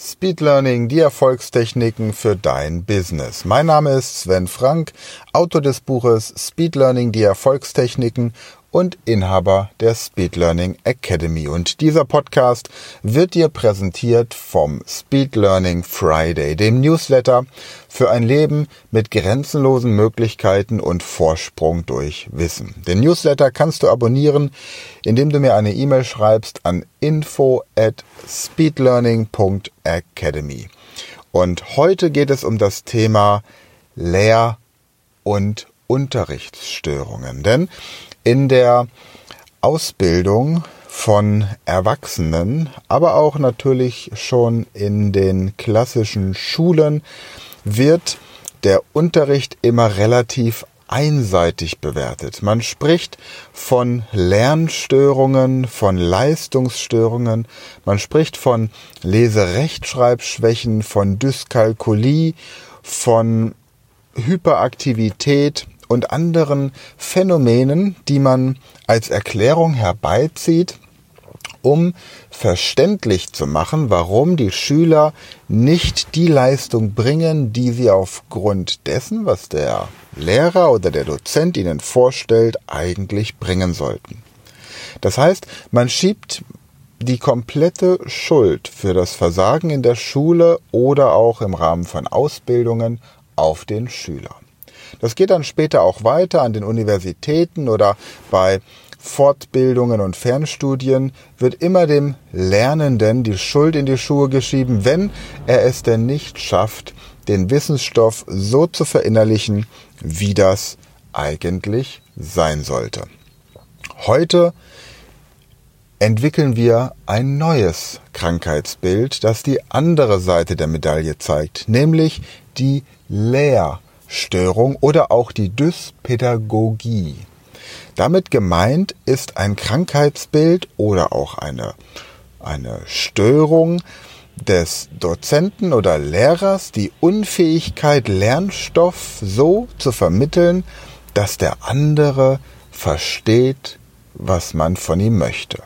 Speed Learning, die Erfolgstechniken für dein Business. Mein Name ist Sven Frank, Autor des Buches Speed Learning, die Erfolgstechniken und Inhaber der Speed Learning Academy. Und dieser Podcast wird dir präsentiert vom Speed Learning Friday, dem Newsletter für ein Leben mit grenzenlosen Möglichkeiten und Vorsprung durch Wissen. Den Newsletter kannst du abonnieren, indem du mir eine E-Mail schreibst an info at speedlearning.academy. Und heute geht es um das Thema Lehr- und Unterrichtsstörungen. Denn in der Ausbildung von Erwachsenen, aber auch natürlich schon in den klassischen Schulen wird der Unterricht immer relativ einseitig bewertet. Man spricht von Lernstörungen, von Leistungsstörungen, man spricht von Leserechtschreibschwächen, von Dyskalkulie, von Hyperaktivität und anderen Phänomenen, die man als Erklärung herbeizieht, um verständlich zu machen, warum die Schüler nicht die Leistung bringen, die sie aufgrund dessen, was der Lehrer oder der Dozent ihnen vorstellt, eigentlich bringen sollten. Das heißt, man schiebt die komplette Schuld für das Versagen in der Schule oder auch im Rahmen von Ausbildungen auf den Schüler. Das geht dann später auch weiter an den Universitäten oder bei Fortbildungen und Fernstudien wird immer dem Lernenden die Schuld in die Schuhe geschrieben, wenn er es denn nicht schafft, den Wissensstoff so zu verinnerlichen, wie das eigentlich sein sollte. Heute entwickeln wir ein neues Krankheitsbild, das die andere Seite der Medaille zeigt, nämlich die Lehr- Störung oder auch die Dyspädagogie. Damit gemeint ist ein Krankheitsbild oder auch eine, eine Störung des Dozenten oder Lehrers, die Unfähigkeit, Lernstoff so zu vermitteln, dass der andere versteht, was man von ihm möchte.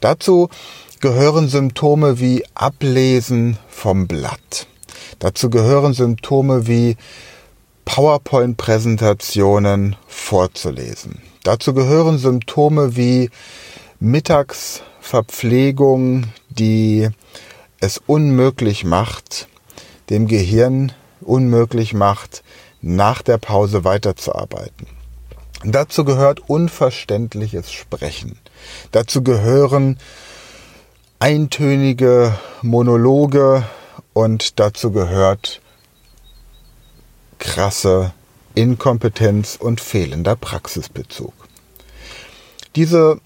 Dazu gehören Symptome wie Ablesen vom Blatt. Dazu gehören Symptome wie PowerPoint-Präsentationen vorzulesen. Dazu gehören Symptome wie Mittagsverpflegung, die es unmöglich macht, dem Gehirn unmöglich macht, nach der Pause weiterzuarbeiten. Dazu gehört unverständliches Sprechen. Dazu gehören eintönige Monologe und dazu gehört krasse Inkompetenz und fehlender Praxisbezug. Diese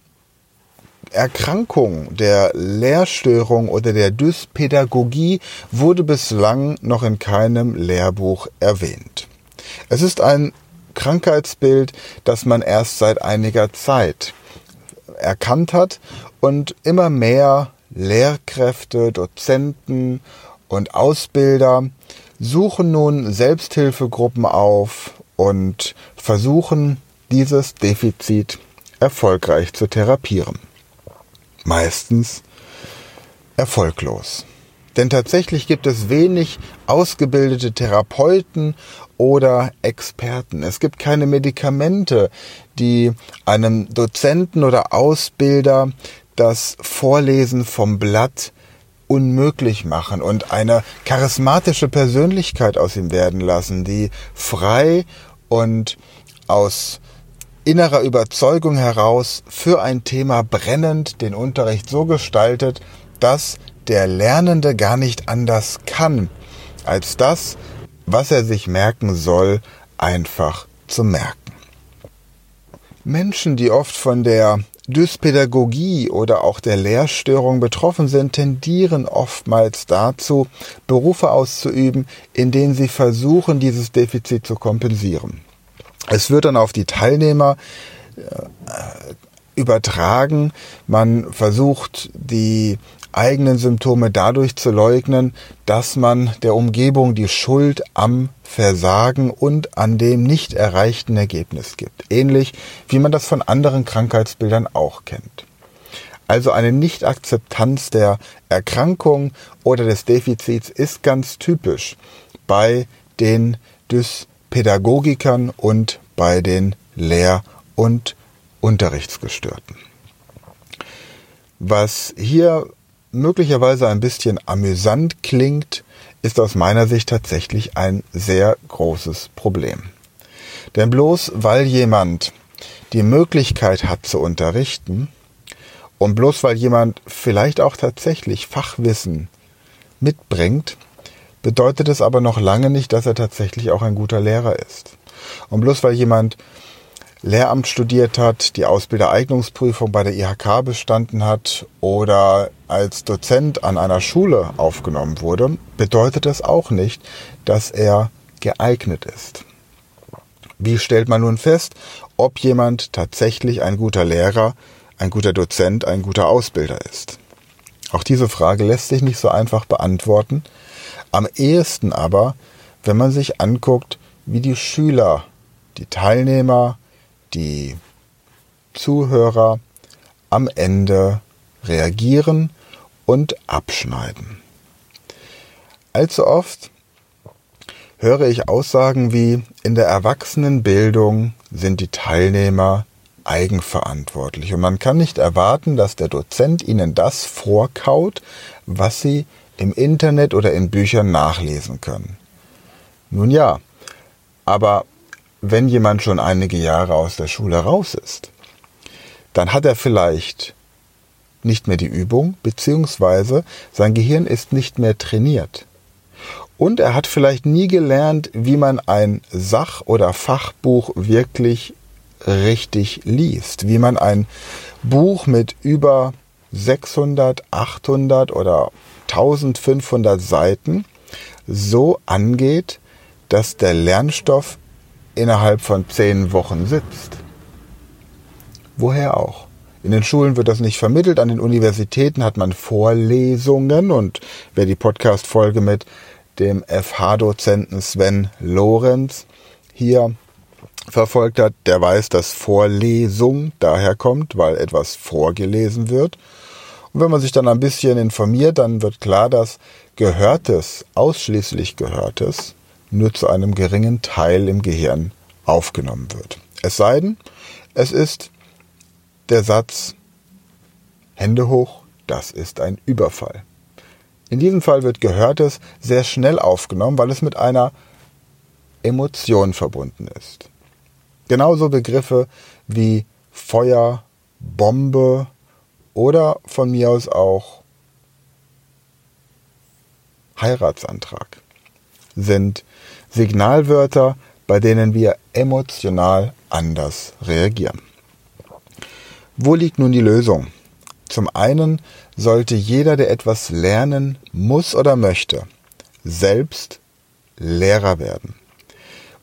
Erkrankung der Lehrstörung oder der Dyspädagogie wurde bislang noch in keinem Lehrbuch erwähnt. Es ist ein Krankheitsbild, das man erst seit einiger Zeit erkannt hat und immer mehr Lehrkräfte, Dozenten und Ausbilder suchen nun Selbsthilfegruppen auf und versuchen dieses Defizit erfolgreich zu therapieren. Meistens erfolglos. Denn tatsächlich gibt es wenig ausgebildete Therapeuten oder Experten. Es gibt keine Medikamente, die einem Dozenten oder Ausbilder das Vorlesen vom Blatt unmöglich machen und eine charismatische Persönlichkeit aus ihm werden lassen, die frei und aus innerer Überzeugung heraus für ein Thema brennend den Unterricht so gestaltet, dass der Lernende gar nicht anders kann, als das, was er sich merken soll, einfach zu merken. Menschen, die oft von der Dyspädagogie oder auch der Lehrstörung betroffen sind, tendieren oftmals dazu, Berufe auszuüben, in denen sie versuchen, dieses Defizit zu kompensieren. Es wird dann auf die Teilnehmer äh, übertragen. Man versucht, die eigenen Symptome dadurch zu leugnen, dass man der Umgebung die Schuld am Versagen und an dem nicht erreichten Ergebnis gibt. Ähnlich wie man das von anderen Krankheitsbildern auch kennt. Also eine Nichtakzeptanz der Erkrankung oder des Defizits ist ganz typisch bei den Dyspädagogikern und bei den Lehr- und Unterrichtsgestörten. Was hier möglicherweise ein bisschen amüsant klingt, ist aus meiner Sicht tatsächlich ein sehr großes Problem. Denn bloß weil jemand die Möglichkeit hat zu unterrichten und bloß weil jemand vielleicht auch tatsächlich Fachwissen mitbringt, bedeutet es aber noch lange nicht, dass er tatsächlich auch ein guter Lehrer ist. Und bloß weil jemand Lehramt studiert hat, die Ausbildereignungsprüfung bei der IHK bestanden hat oder als Dozent an einer Schule aufgenommen wurde, bedeutet das auch nicht, dass er geeignet ist. Wie stellt man nun fest, ob jemand tatsächlich ein guter Lehrer, ein guter Dozent, ein guter Ausbilder ist? Auch diese Frage lässt sich nicht so einfach beantworten. Am ehesten aber, wenn man sich anguckt, wie die Schüler, die Teilnehmer, die Zuhörer am Ende reagieren und abschneiden. Allzu oft höre ich Aussagen wie in der Erwachsenenbildung sind die Teilnehmer eigenverantwortlich und man kann nicht erwarten, dass der Dozent ihnen das vorkaut, was sie im Internet oder in Büchern nachlesen können. Nun ja, aber wenn jemand schon einige Jahre aus der Schule raus ist, dann hat er vielleicht nicht mehr die Übung, beziehungsweise sein Gehirn ist nicht mehr trainiert. Und er hat vielleicht nie gelernt, wie man ein Sach- oder Fachbuch wirklich richtig liest, wie man ein Buch mit über 600, 800 oder 1500 Seiten so angeht, dass der Lernstoff innerhalb von zehn Wochen sitzt. Woher auch? In den Schulen wird das nicht vermittelt, an den Universitäten hat man Vorlesungen und wer die Podcast-Folge mit dem FH-Dozenten Sven Lorenz hier verfolgt hat, der weiß, dass Vorlesung daher kommt, weil etwas vorgelesen wird. Und wenn man sich dann ein bisschen informiert, dann wird klar, dass Gehörtes, ausschließlich Gehörtes, nur zu einem geringen Teil im Gehirn aufgenommen wird. Es sei denn, es ist der Satz Hände hoch, das ist ein Überfall. In diesem Fall wird Gehörtes sehr schnell aufgenommen, weil es mit einer Emotion verbunden ist. Genauso Begriffe wie Feuer, Bombe oder von mir aus auch Heiratsantrag sind Signalwörter, bei denen wir emotional anders reagieren. Wo liegt nun die Lösung? Zum einen sollte jeder, der etwas lernen muss oder möchte, selbst Lehrer werden.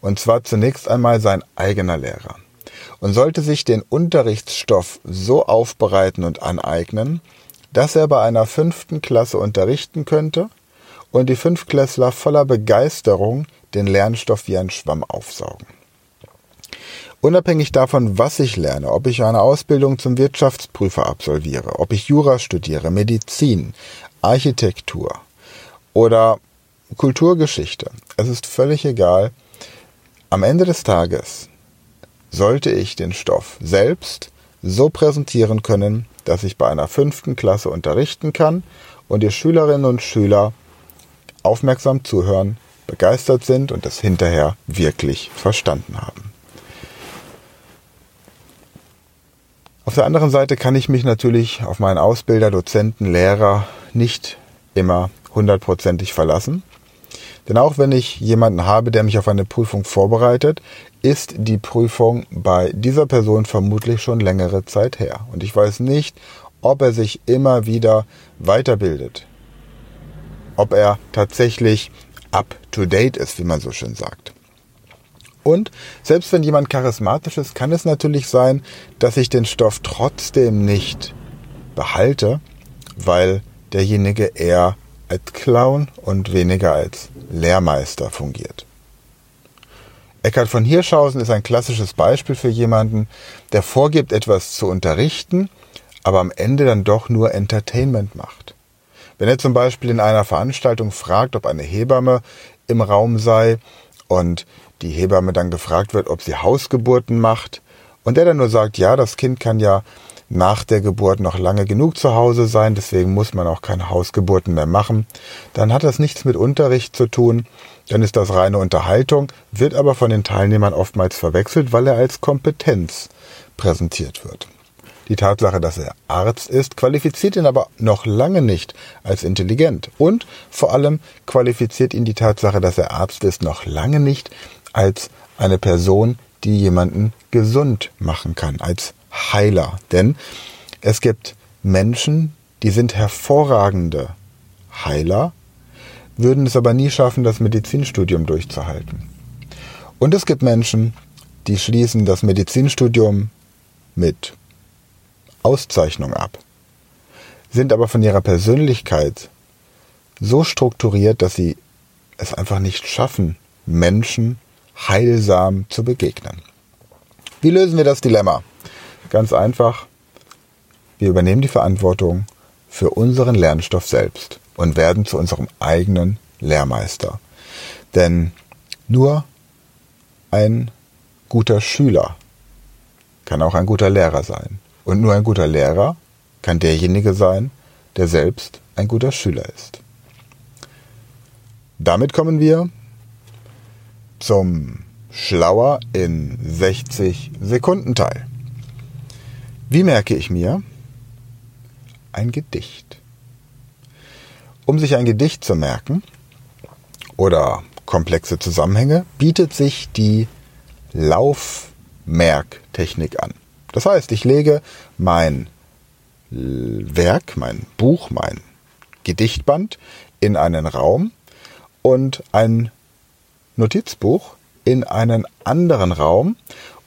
Und zwar zunächst einmal sein eigener Lehrer. Und sollte sich den Unterrichtsstoff so aufbereiten und aneignen, dass er bei einer fünften Klasse unterrichten könnte und die Fünftklässler voller Begeisterung den Lernstoff wie ein Schwamm aufsaugen. Unabhängig davon, was ich lerne, ob ich eine Ausbildung zum Wirtschaftsprüfer absolviere, ob ich Jura studiere, Medizin, Architektur oder Kulturgeschichte, es ist völlig egal. Am Ende des Tages sollte ich den Stoff selbst so präsentieren können, dass ich bei einer fünften Klasse unterrichten kann und die Schülerinnen und Schüler aufmerksam zuhören, begeistert sind und das hinterher wirklich verstanden haben. Auf der anderen Seite kann ich mich natürlich auf meinen Ausbilder, Dozenten, Lehrer nicht immer hundertprozentig verlassen. Denn auch wenn ich jemanden habe, der mich auf eine Prüfung vorbereitet, ist die Prüfung bei dieser Person vermutlich schon längere Zeit her. Und ich weiß nicht, ob er sich immer wieder weiterbildet. Ob er tatsächlich up-to-date ist, wie man so schön sagt. Und selbst wenn jemand charismatisch ist, kann es natürlich sein, dass ich den Stoff trotzdem nicht behalte, weil derjenige eher als Clown und weniger als Lehrmeister fungiert. Eckhard von Hirschhausen ist ein klassisches Beispiel für jemanden, der vorgibt, etwas zu unterrichten, aber am Ende dann doch nur Entertainment macht. Wenn er zum Beispiel in einer Veranstaltung fragt, ob eine Hebamme im Raum sei und die Hebamme dann gefragt wird, ob sie Hausgeburten macht und er dann nur sagt, ja, das Kind kann ja nach der Geburt noch lange genug zu Hause sein, deswegen muss man auch keine Hausgeburten mehr machen, dann hat das nichts mit Unterricht zu tun, dann ist das reine Unterhaltung, wird aber von den Teilnehmern oftmals verwechselt, weil er als Kompetenz präsentiert wird. Die Tatsache, dass er Arzt ist, qualifiziert ihn aber noch lange nicht als intelligent. Und vor allem qualifiziert ihn die Tatsache, dass er Arzt ist, noch lange nicht als eine Person, die jemanden gesund machen kann, als Heiler. Denn es gibt Menschen, die sind hervorragende Heiler, würden es aber nie schaffen, das Medizinstudium durchzuhalten. Und es gibt Menschen, die schließen das Medizinstudium mit Auszeichnung ab, sind aber von ihrer Persönlichkeit so strukturiert, dass sie es einfach nicht schaffen, Menschen heilsam zu begegnen. Wie lösen wir das Dilemma? Ganz einfach, wir übernehmen die Verantwortung für unseren Lernstoff selbst und werden zu unserem eigenen Lehrmeister. Denn nur ein guter Schüler kann auch ein guter Lehrer sein. Und nur ein guter Lehrer kann derjenige sein, der selbst ein guter Schüler ist. Damit kommen wir zum Schlauer in 60 Sekunden Teil. Wie merke ich mir? Ein Gedicht. Um sich ein Gedicht zu merken oder komplexe Zusammenhänge, bietet sich die Laufmerktechnik an. Das heißt, ich lege mein Werk, mein Buch, mein Gedichtband in einen Raum und ein Notizbuch in einen anderen Raum.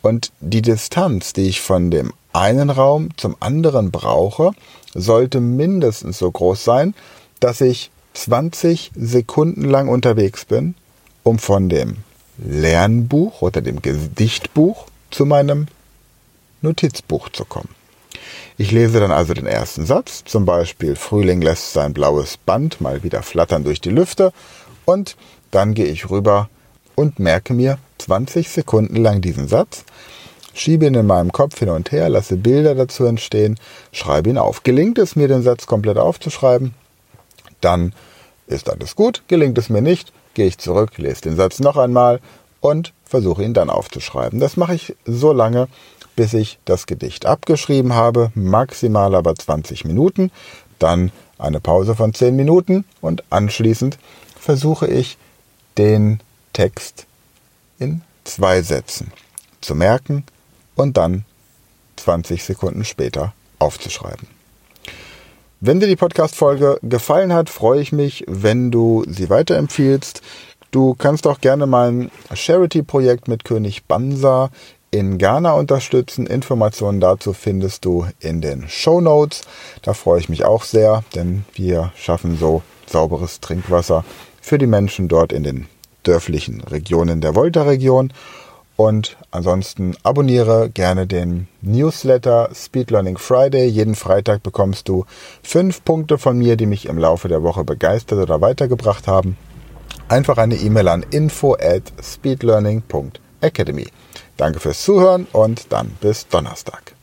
Und die Distanz, die ich von dem einen Raum zum anderen brauche, sollte mindestens so groß sein, dass ich 20 Sekunden lang unterwegs bin, um von dem Lernbuch oder dem Gedichtbuch zu meinem Notizbuch zu kommen. Ich lese dann also den ersten Satz, zum Beispiel Frühling lässt sein blaues Band mal wieder flattern durch die Lüfte und dann gehe ich rüber und merke mir 20 Sekunden lang diesen Satz schiebe ihn in meinem Kopf hin und her, lasse Bilder dazu entstehen, schreibe ihn auf. Gelingt es mir, den Satz komplett aufzuschreiben, dann ist alles gut. Gelingt es mir nicht, gehe ich zurück, lese den Satz noch einmal und versuche ihn dann aufzuschreiben. Das mache ich so lange, bis ich das Gedicht abgeschrieben habe, maximal aber 20 Minuten, dann eine Pause von 10 Minuten und anschließend versuche ich den Text in zwei Sätzen zu merken, und dann 20 Sekunden später aufzuschreiben. Wenn dir die Podcast-Folge gefallen hat, freue ich mich, wenn du sie weiterempfiehlst. Du kannst auch gerne mein Charity-Projekt mit König Bansa in Ghana unterstützen. Informationen dazu findest du in den Show Notes. Da freue ich mich auch sehr, denn wir schaffen so sauberes Trinkwasser für die Menschen dort in den dörflichen Regionen der Volta-Region. Und ansonsten abonniere gerne den Newsletter Speed Learning Friday. Jeden Freitag bekommst du fünf Punkte von mir, die mich im Laufe der Woche begeistert oder weitergebracht haben. Einfach eine E-Mail an info at speedlearning.academy. Danke fürs Zuhören und dann bis Donnerstag.